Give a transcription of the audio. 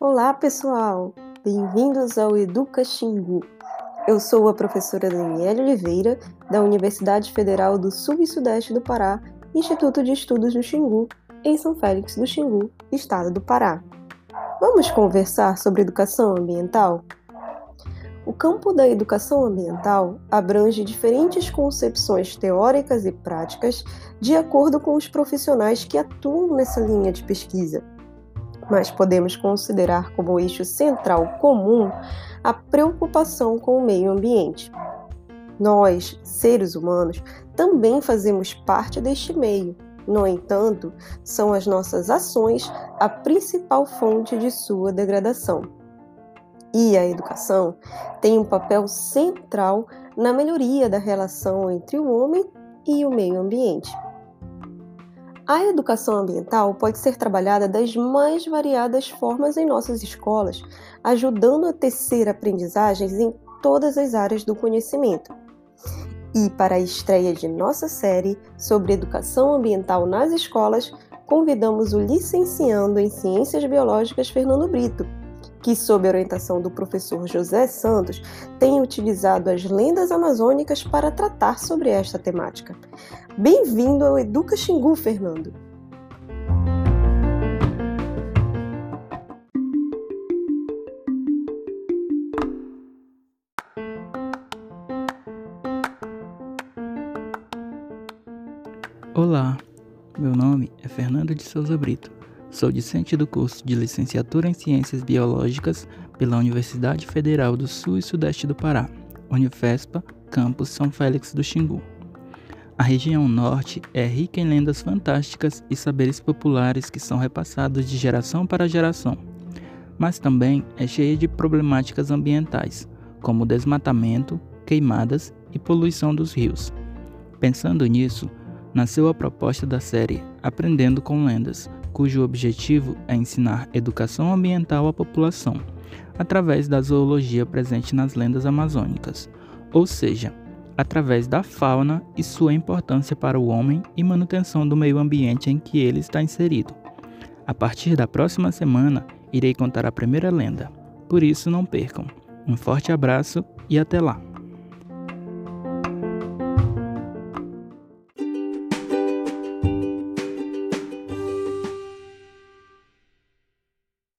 Olá, pessoal! Bem-vindos ao Educa Xingu. Eu sou a professora Daniela Oliveira, da Universidade Federal do Sul e Sudeste do Pará, Instituto de Estudos do Xingu, em São Félix do Xingu, estado do Pará. Vamos conversar sobre educação ambiental? O campo da educação ambiental abrange diferentes concepções teóricas e práticas de acordo com os profissionais que atuam nessa linha de pesquisa mas podemos considerar como eixo central comum a preocupação com o meio ambiente. Nós, seres humanos, também fazemos parte deste meio. No entanto, são as nossas ações a principal fonte de sua degradação. E a educação tem um papel central na melhoria da relação entre o homem e o meio ambiente. A educação ambiental pode ser trabalhada das mais variadas formas em nossas escolas, ajudando a tecer aprendizagens em todas as áreas do conhecimento. E para a estreia de nossa série sobre educação ambiental nas escolas, convidamos o licenciando em Ciências Biológicas Fernando Brito, que, sob orientação do professor José Santos, tem utilizado as lendas amazônicas para tratar sobre esta temática. Bem-vindo ao Educa Xingu, Fernando! Olá, meu nome é Fernando de Souza Brito Sou discente do curso de Licenciatura em Ciências Biológicas pela Universidade Federal do Sul e Sudeste do Pará, Unifespa, campus São Félix do Xingu. A região norte é rica em lendas fantásticas e saberes populares que são repassados de geração para geração, mas também é cheia de problemáticas ambientais, como desmatamento, queimadas e poluição dos rios. Pensando nisso, nasceu a proposta da série Aprendendo com Lendas, cujo objetivo é ensinar educação ambiental à população, através da zoologia presente nas lendas amazônicas, ou seja, através da fauna e sua importância para o homem e manutenção do meio ambiente em que ele está inserido. A partir da próxima semana, irei contar a primeira lenda, por isso não percam. Um forte abraço e até lá!